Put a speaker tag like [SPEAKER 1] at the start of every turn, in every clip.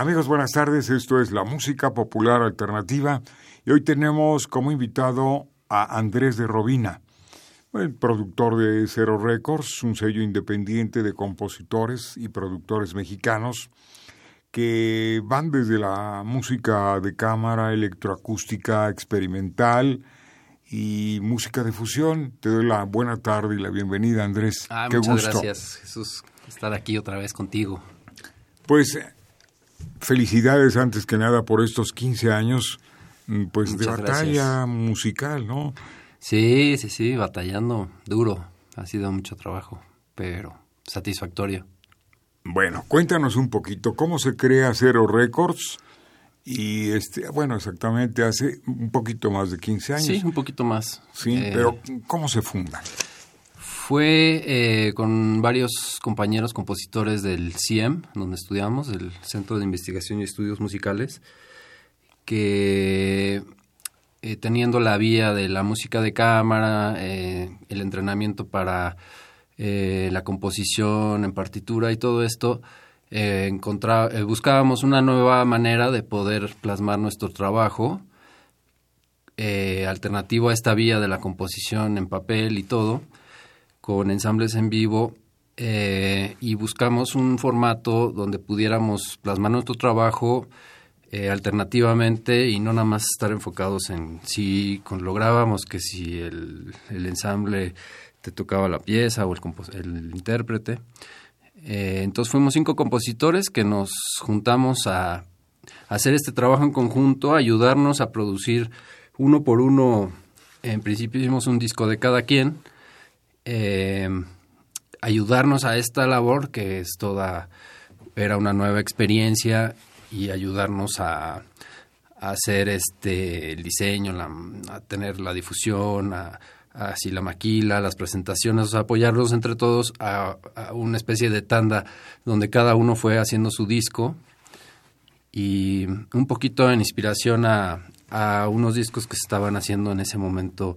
[SPEAKER 1] Amigos, buenas tardes. Esto es la música popular alternativa y hoy tenemos como invitado a Andrés de Robina, el productor de Zero Records, un sello independiente de compositores y productores mexicanos que van desde la música de cámara, electroacústica, experimental y música de fusión. Te doy la buena tarde y la bienvenida, Andrés.
[SPEAKER 2] Ah, muchas gracias, Jesús, estar aquí otra vez contigo.
[SPEAKER 1] Pues felicidades antes que nada por estos 15 años mm, pues de batalla musical, ¿no?
[SPEAKER 2] Sí, sí, sí, batallando duro. Ha sido mucho trabajo, pero satisfactorio.
[SPEAKER 1] Bueno, cuéntanos un poquito cómo se crea Cero Records y este, bueno, exactamente hace un poquito más de 15 años.
[SPEAKER 2] Sí, un poquito más.
[SPEAKER 1] Sí, eh, pero ¿cómo se funda?
[SPEAKER 2] Fue eh, con varios compañeros compositores del CIEM, donde estudiamos, el Centro de Investigación y Estudios Musicales, que eh, teniendo la vía de la música de cámara, eh, el entrenamiento para la composición en partitura y todo esto, buscábamos una nueva manera de poder plasmar nuestro trabajo, alternativo a esta vía de la composición en papel y todo con ensambles en vivo eh, y buscamos un formato donde pudiéramos plasmar nuestro trabajo eh, alternativamente y no nada más estar enfocados en si lográbamos que si el, ensamble te tocaba la pieza o el, el intérprete. Eh, entonces fuimos cinco compositores que nos juntamos a, hacer este trabajo en conjunto, ayudarnos a producir uno por uno. En principio hicimos un disco de cada quien eh, ayudarnos a esta labor que es toda, era una nueva experiencia y ayudarnos a, hacer este el diseño, a tener la difusión, a, así la maquila, las presentaciones, apoyarlos entre todos a, una especie de tanda donde cada uno fue haciendo su disco y un poquito en inspiración a, a unos discos que se estaban haciendo en ese momento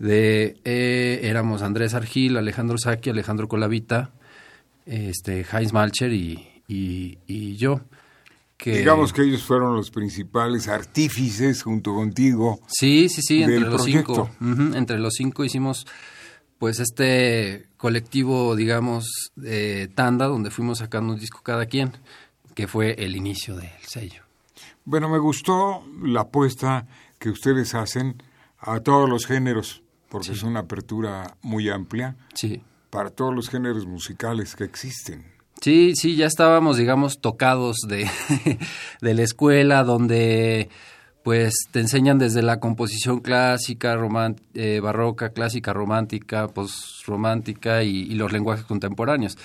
[SPEAKER 2] de eh, éramos Andrés Argil, Alejandro Saki, Alejandro Colavita, este, Heinz Malcher y, y, yo.
[SPEAKER 1] Que, Digamos que ellos fueron los principales artífices junto contigo.
[SPEAKER 2] Sí, sí, sí, entre los cinco. entre los cinco hicimos pues este colectivo, digamos, de tanda, donde fuimos sacando un disco cada quien, que fue el inicio del sello.
[SPEAKER 1] Bueno, me gustó la apuesta que ustedes hacen a todos los géneros porque es una apertura muy amplia
[SPEAKER 2] sí.
[SPEAKER 1] para todos los géneros musicales que existen.
[SPEAKER 2] Sí, sí, ya estábamos, digamos, tocados de, de la escuela donde pues te enseñan desde la composición clásica, eh, barroca, clásica, romántica, postromántica y, y los lenguajes contemporáneos.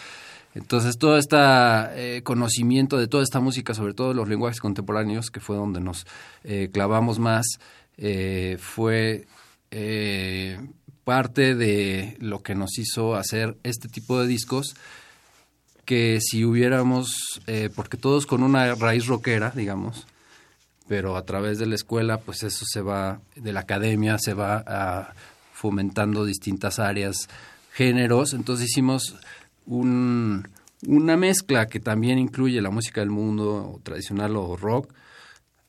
[SPEAKER 2] Entonces, todo este eh, conocimiento de toda esta música, sobre todo los lenguajes contemporáneos, que fue donde nos eh, clavamos más, eh, fue eh, parte de lo que nos hizo hacer este tipo de discos que si hubiéramos, eh, porque todos con una raíz rockera, digamos, pero a través de la escuela, pues eso se va, de la academia, se va a, fomentando distintas áreas, géneros, entonces hicimos un, una mezcla que también incluye la música del mundo tradicional o rock,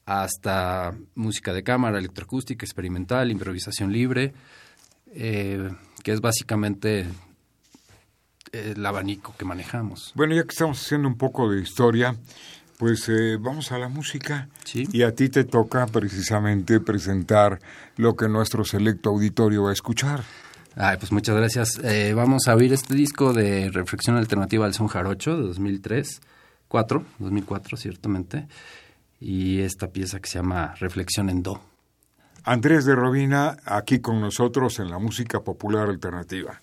[SPEAKER 2] hasta música de cámara, electroacústica, experimental, improvisación libre, eh, que es básicamente eh, el abanico que manejamos.
[SPEAKER 1] Bueno, ya que estamos haciendo un poco de historia, pues eh, vamos a la música. Y a ti te toca precisamente presentar lo que nuestro selecto auditorio va a escuchar.
[SPEAKER 2] Ay, pues muchas gracias. vamos a oír este disco de Reflexión Alternativa al Son Jarocho de 2003 2004, 2004 ciertamente, y esta pieza que se llama Reflexión en Do.
[SPEAKER 1] Andrés de Robina, aquí con nosotros en la música popular alternativa.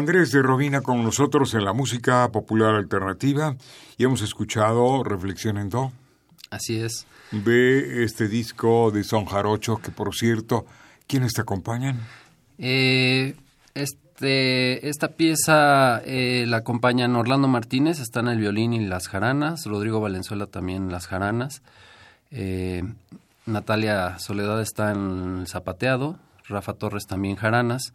[SPEAKER 1] Andrés de Robina con nosotros en la música popular alternativa y hemos escuchado Reflexión en Do.
[SPEAKER 2] Así es.
[SPEAKER 1] De este disco de Son Jarocho, que por cierto, ¿quiénes te acompañan?
[SPEAKER 2] Eh, este, esta pieza eh, la acompañan Orlando Martínez, está en el violín y las jaranas, Rodrigo Valenzuela también en las jaranas, eh, Natalia Soledad está en el zapateado, Rafa Torres también jaranas,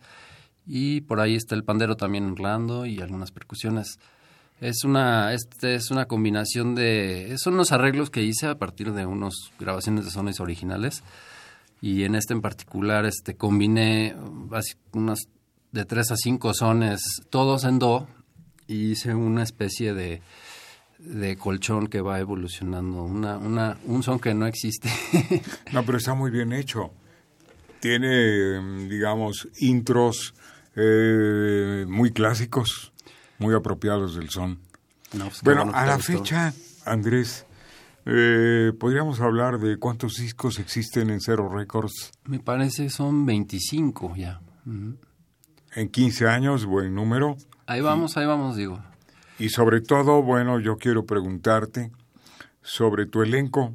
[SPEAKER 2] y por ahí está el pandero también Orlando y algunas percusiones. Es una, este es una combinación de, son unos arreglos que hice a partir de unas grabaciones de sones originales y en este en particular este combiné unas de tres a cinco sones, todos en do y hice una especie de, de colchón que va evolucionando, una, una, un son que no existe.
[SPEAKER 1] no, pero está muy bien hecho. Tiene, digamos, intros eh, muy clásicos, muy apropiados del son. Pues bueno, a la fecha, Andrés, eh, podríamos hablar de cuántos discos existen en Zero Records.
[SPEAKER 2] Me parece son 25 ya.
[SPEAKER 1] En 15 años, buen número.
[SPEAKER 2] Ahí vamos, ahí vamos, digo.
[SPEAKER 1] Y sobre todo, bueno, yo quiero preguntarte sobre tu elenco,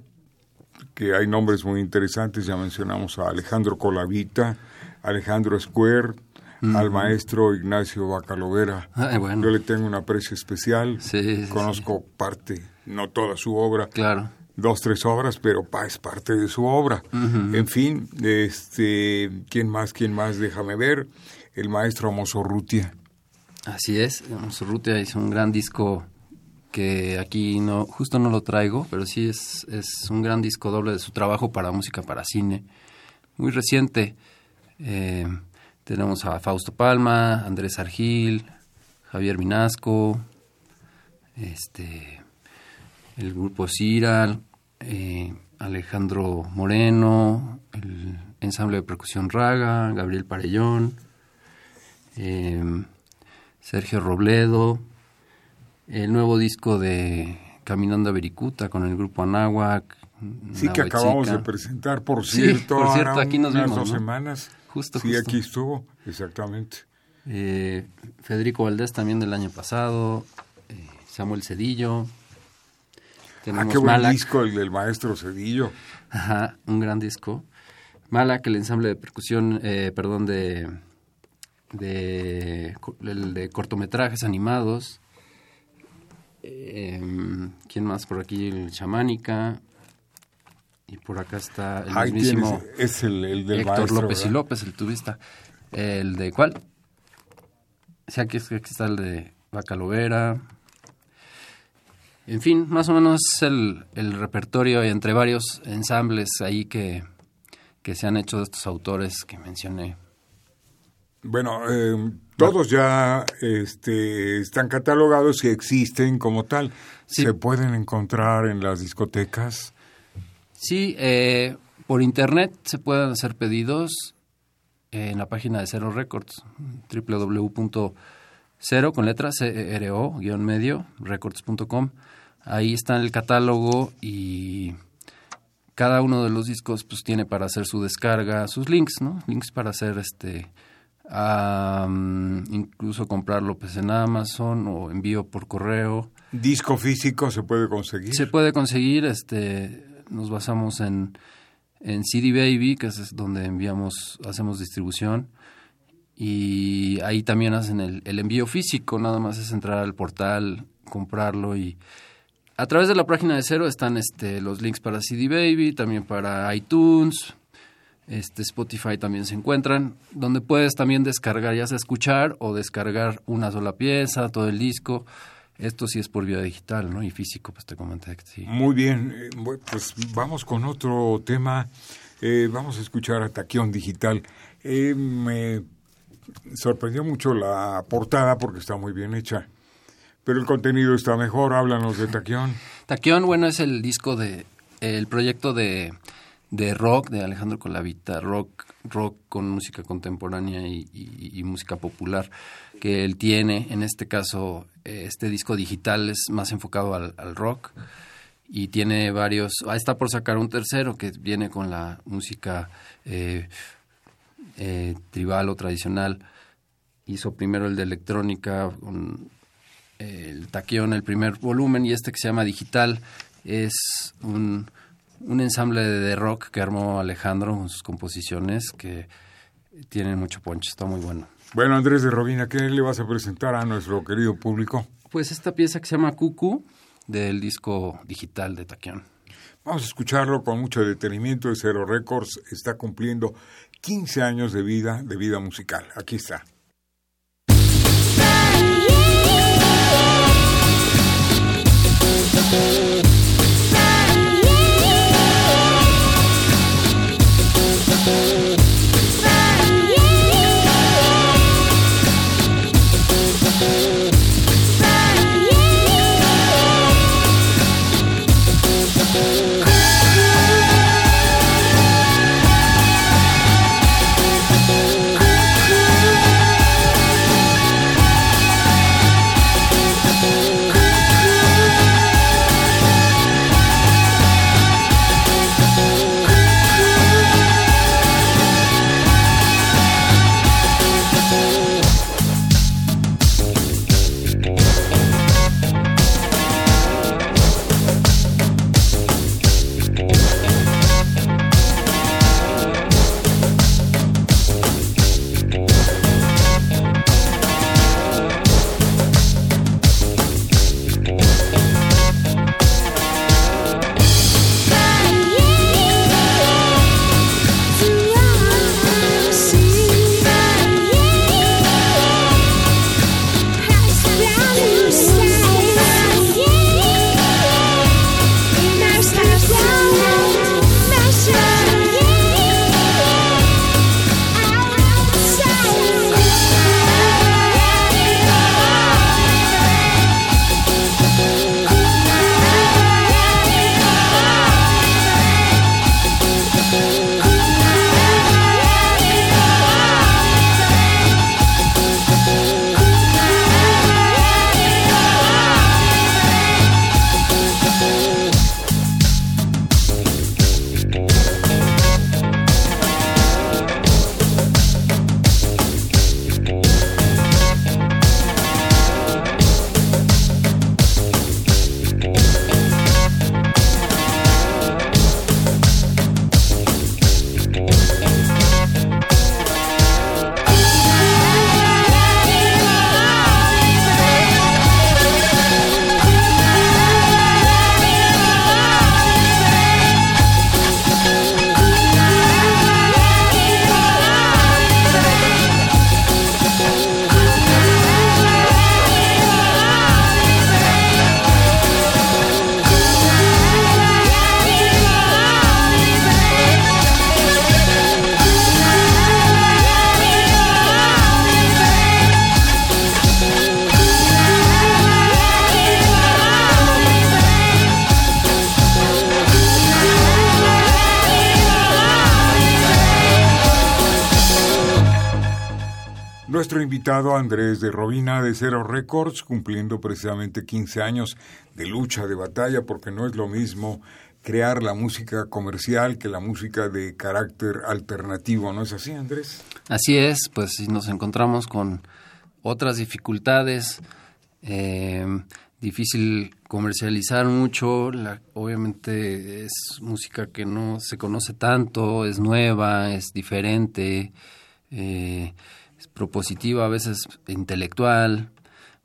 [SPEAKER 1] que hay nombres muy interesantes, ya mencionamos a Alejandro Colavita, Alejandro Square, al maestro Ignacio Bacalovera. Yo le tengo un aprecio especial. Conozco parte, no toda su obra.
[SPEAKER 2] Claro.
[SPEAKER 1] Dos, tres obras, pero es parte de su obra. En fin, este, ¿quién más? ¿Quién más? Déjame ver. El maestro Mosorrutia.
[SPEAKER 2] Así es, Mosorrutia hizo un gran disco que aquí no, justo no lo traigo, pero sí es, es un gran disco doble de su trabajo para música para cine. Muy reciente. Eh, tenemos a Fausto Palma, Andrés Argil, Javier Minasco, este, el grupo Ciral, eh, Alejandro Moreno, el ensamble de percusión Raga, Gabriel Parellón, eh, Sergio Robledo, el nuevo disco de Caminando a Vericuta con el grupo Anáhuac.
[SPEAKER 1] Sí, que acabamos de presentar, por cierto,
[SPEAKER 2] por cierto aquí nos
[SPEAKER 1] unas
[SPEAKER 2] vimos,
[SPEAKER 1] dos semanas.
[SPEAKER 2] Justo,
[SPEAKER 1] sí, aquí estuvo, exactamente.
[SPEAKER 2] Eh, Federico Valdés también del año pasado, eh, Samuel Cedillo.
[SPEAKER 1] ah, qué buen disco el del maestro Cedillo.
[SPEAKER 2] Ajá, un gran disco. Malak, el ensamble de percusión, eh, perdón, de, de, el de cortometrajes animados. ¿Quién más por aquí? El Chamánica. Y por acá está el mismísimo
[SPEAKER 1] es el, el del
[SPEAKER 2] Héctor López y López, el tubista. ¿El de cuál? Sea, aquí, aquí está el de Bacalovera. En fin, más o menos el, el repertorio entre varios ensambles ahí que, que se han hecho de estos autores que mencioné.
[SPEAKER 1] Bueno, eh, todos ya este, están catalogados y existen como tal. Se pueden encontrar en las discotecas.
[SPEAKER 2] Sí, eh, por internet se pueden hacer pedidos en la página de Cero Records, www.cero con letras cro guion medio records.com. Ahí está el catálogo y cada uno de los discos pues tiene para hacer su descarga sus links, ¿no? Links para hacer este incluso comprarlo pues en Amazon o envío por correo.
[SPEAKER 1] ¿Disco físico se puede conseguir?
[SPEAKER 2] Se puede conseguir, este nos basamos en, en CD Baby, que es donde enviamos, hacemos distribución. Y ahí también hacen el, el envío físico, nada más es entrar al portal, comprarlo y a través de la página de Cero están este, los links para CD Baby, también para iTunes, este, Spotify también se encuentran, donde puedes también descargar, ya sea escuchar o descargar una sola pieza, todo el disco. Esto sí es por vía digital, ¿no? Y físico, pues te comenté que sí.
[SPEAKER 1] Muy bien, eh, pues vamos con otro tema. Eh, vamos a escuchar a Taquión Digital. Eh, me sorprendió mucho la portada porque está muy bien hecha. Pero el contenido está mejor. Háblanos de Taquión.
[SPEAKER 2] Taquión, bueno, es el disco de. el proyecto de, de rock de Alejandro Colavita, rock, rock con música contemporánea y música popular que él tiene. En este caso, este disco digital es más enfocado al, rock y tiene varios. Ah, está por sacar un tercero que viene con la música eh, eh, tribal o tradicional. hizo primero el de electrónica, el taquión, el primer volumen, y este que se llama Digital es un, un ensamble de rock que armó Alejandro con sus composiciones que tienen mucho poncho, está muy bueno.
[SPEAKER 1] Bueno, Andrés de Robina, ¿qué le vas a presentar a nuestro querido público?
[SPEAKER 2] Pues esta pieza que se llama Cucu, del disco digital de Taquión.
[SPEAKER 1] Vamos a escucharlo con mucho detenimiento. De Cero Records está cumpliendo 15 años de vida, de vida musical. Aquí está. Nuestro invitado Andrés de Robina de Cero Records, cumpliendo precisamente 15 años de lucha, de batalla, porque no es lo mismo crear la música comercial que la música de carácter alternativo, ¿no es así, Andrés?
[SPEAKER 2] Así es, pues nos encontramos con otras dificultades, eh, difícil comercializar mucho, la, obviamente es música que no se conoce tanto, es nueva, es diferente. Eh, propositiva, a veces intelectual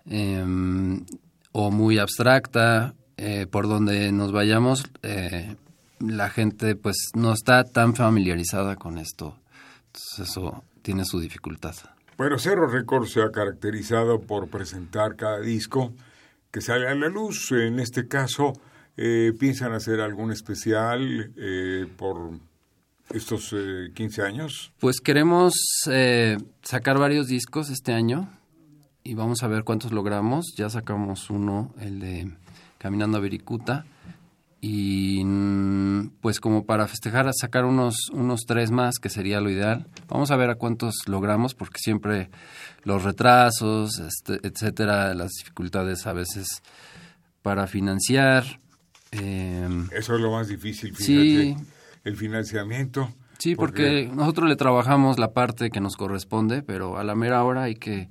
[SPEAKER 2] em, o muy abstracta. Eh, por donde nos vayamos, eh, la gente pues no está tan familiarizada con esto. Entonces eso tiene su dificultad.
[SPEAKER 1] Bueno, Cerro Records se ha caracterizado por presentar cada disco que sale a la luz. En este caso, eh, ¿piensan hacer algún especial por estos 15 eh, años?
[SPEAKER 2] Pues queremos eh, sacar varios discos este año y vamos a ver cuántos logramos. Ya sacamos uno, el de Caminando a Vericuta. Y mm, pues como para festejar, sacar unos, unos tres más, que sería lo ideal. Vamos a ver a cuántos logramos, porque siempre los retrasos, este, etcétera, las dificultades a veces para financiar.
[SPEAKER 1] Em, Eso es lo más difícil, fíjate. Sí, el financiamiento.
[SPEAKER 2] Sí, porque, nosotros le trabajamos la parte que nos corresponde, pero a la mera hora hay que,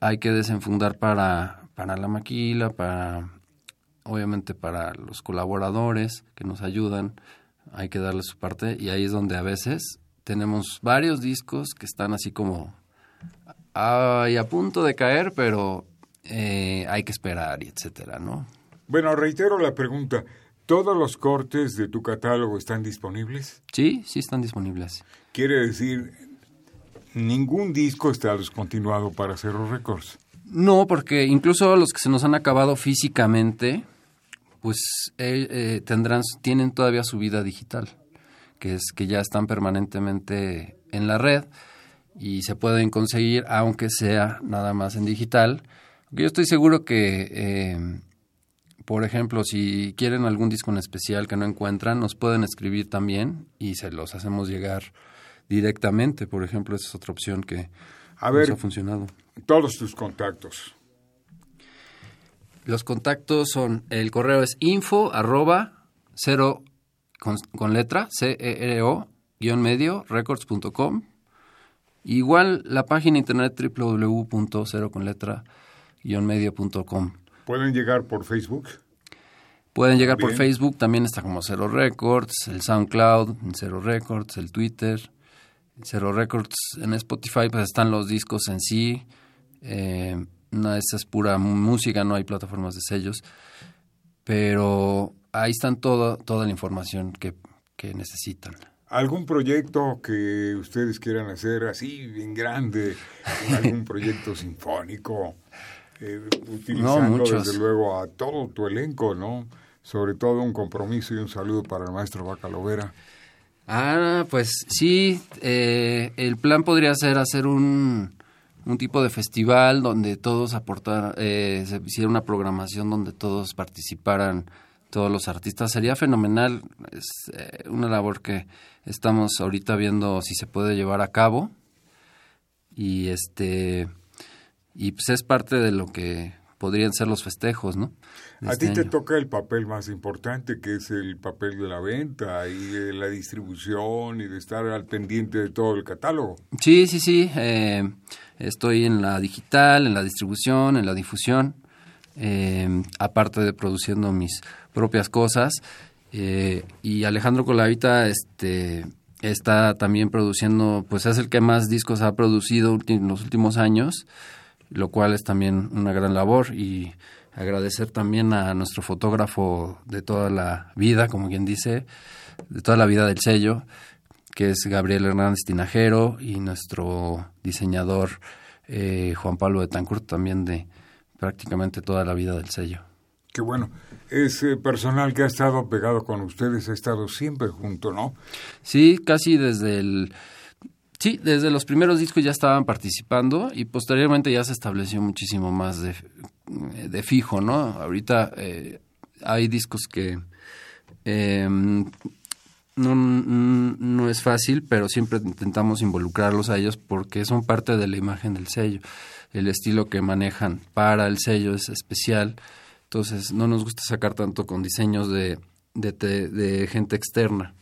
[SPEAKER 2] hay que desenfundar para, para la maquila, para obviamente para los colaboradores que nos ayudan, hay que darle su parte y ahí es donde a veces tenemos varios discos que están así como ay, a punto de caer, pero eh, hay que esperar y etcétera, ¿no?
[SPEAKER 1] Bueno, reitero la pregunta. ¿Todos los cortes de tu catálogo están disponibles?
[SPEAKER 2] Sí, sí están disponibles.
[SPEAKER 1] Quiere decir, ningún disco está descontinuado para Cerro Records.
[SPEAKER 2] No, porque incluso los que se nos han acabado físicamente, pues eh, eh, tendrán, tienen todavía su vida digital, que es que ya están permanentemente en la red y se pueden conseguir, aunque sea nada más en digital. Yo estoy seguro que eh, por ejemplo, si quieren algún disco en especial que no encuentran, nos pueden escribir también y se los hacemos llegar directamente. Por ejemplo, esa es otra opción que
[SPEAKER 1] a ver,
[SPEAKER 2] ha funcionado.
[SPEAKER 1] Todos tus contactos.
[SPEAKER 2] Los contactos son, el correo es info arroba cero con, letra, c e r o guion medio, records.com. Igual la página internet www.cero con letra guion medio.com.
[SPEAKER 1] ¿Pueden llegar por Facebook?
[SPEAKER 2] Pueden llegar por Facebook, también está como Cero Records, el SoundCloud, Cero Records, el Twitter, Cero Records. En Spotify pues están los discos en sí. Eh, no, esa es pura música, no hay plataformas de sellos. Pero ahí están todo, toda la información que, que necesitan.
[SPEAKER 1] ¿Algún proyecto que ustedes quieran hacer así, bien grande? ¿Algún proyecto sinfónico? Eh, utilizando desde luego a todo tu elenco, ¿no? Sobre todo un compromiso y un saludo para el maestro Bacalovera.
[SPEAKER 2] Ah, pues sí, eh, el plan podría ser hacer un, un tipo de festival donde todos aportaran, eh, se hiciera una programación donde todos participaran, todos los artistas. Sería fenomenal, es eh, una labor que estamos ahorita viendo si se puede llevar a cabo. Y este y pues es parte de lo que podrían ser los festejos, ¿no?
[SPEAKER 1] a este ti te toca el papel más importante, que es el papel de la venta y de la distribución y de estar al pendiente de todo el catálogo.
[SPEAKER 2] Sí, sí, sí. Eh, estoy en la digital, en la distribución, en la difusión, eh, aparte de produciendo mis propias cosas. Eh, y Alejandro Colavita, este está también produciendo, pues es el que más discos ha producido en los últimos años lo cual es también una gran labor y agradecer también a nuestro fotógrafo de toda la vida, como quien dice, de toda la vida del sello, que es Gabriel Hernández Tinajero y nuestro diseñador eh, Juan Pablo de Tancurt también de prácticamente toda la vida del sello.
[SPEAKER 1] Qué bueno. Ese personal que ha estado pegado con ustedes ha estado siempre junto, ¿no?
[SPEAKER 2] Sí, casi desde el Sí, desde los primeros discos ya estaban participando y posteriormente ya se estableció muchísimo más de, de fijo, ¿no? Ahorita eh, hay discos que em, no, no es fácil, pero siempre intentamos involucrarlos a ellos porque son parte de la imagen del sello. El estilo que manejan para el sello es especial, entonces no nos gusta sacar tanto con diseños de, de, de gente externa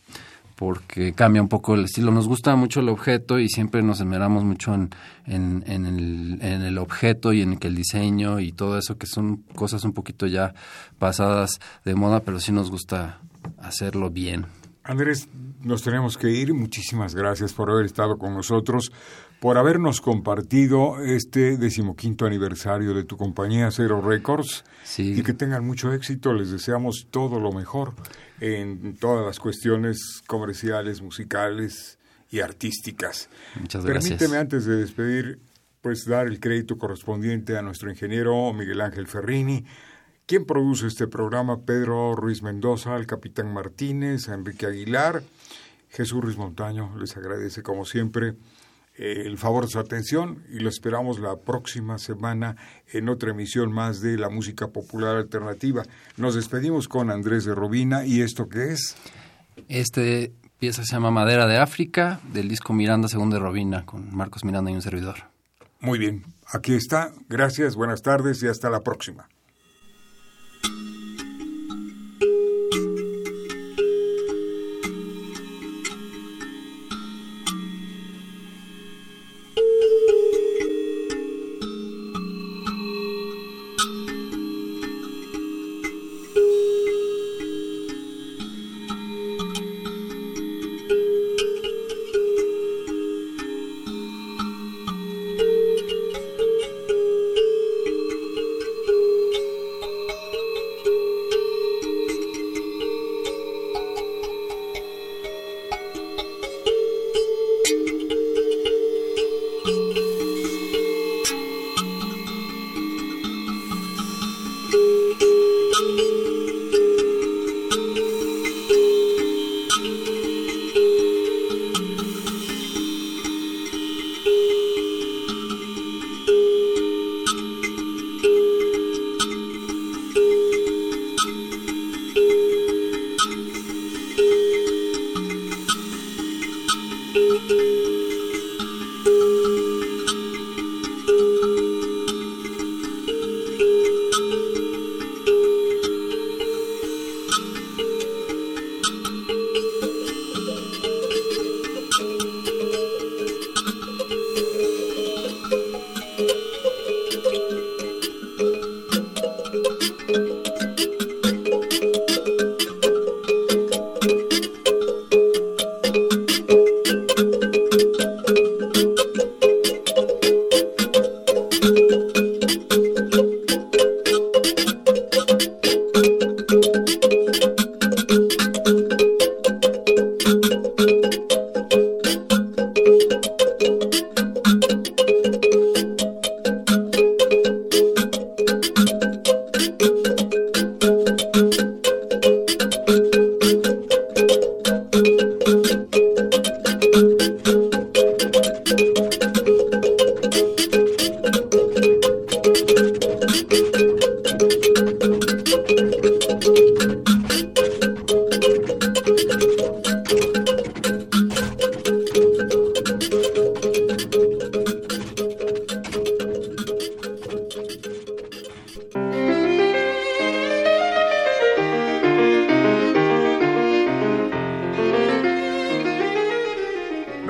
[SPEAKER 2] porque cambia un poco el estilo. Nos gusta mucho el objeto y siempre nos esmeramos mucho en, en, el, en, el, objeto y en el diseño y todo eso, que son cosas un poquito ya pasadas de moda, pero sí nos gusta hacerlo bien.
[SPEAKER 1] Andrés, nos tenemos que ir. Muchísimas gracias por haber estado con nosotros, por habernos compartido este decimoquinto aniversario de tu compañía Cero Records.
[SPEAKER 2] Sí.
[SPEAKER 1] Y que tengan mucho éxito. Les deseamos todo lo mejor en todas las cuestiones comerciales, musicales y artísticas.
[SPEAKER 2] Muchas gracias.
[SPEAKER 1] Permíteme antes de despedir, pues dar el crédito correspondiente a nuestro ingeniero Miguel Ángel Ferrini, quien produce este programa, Pedro Ruiz Mendoza, el capitán Martínez, Enrique Aguilar, Jesús Ruiz Montaño, les agradece como siempre el favor de su atención y lo esperamos la próxima semana en otra emisión más de la música popular alternativa. Nos despedimos con Andrés de Robina y esto qué es?
[SPEAKER 2] Este pieza se llama Madera de África del disco Miranda según de Robina con Marcos Miranda y un servidor.
[SPEAKER 1] Muy bien, aquí está. Gracias, buenas tardes y hasta la próxima.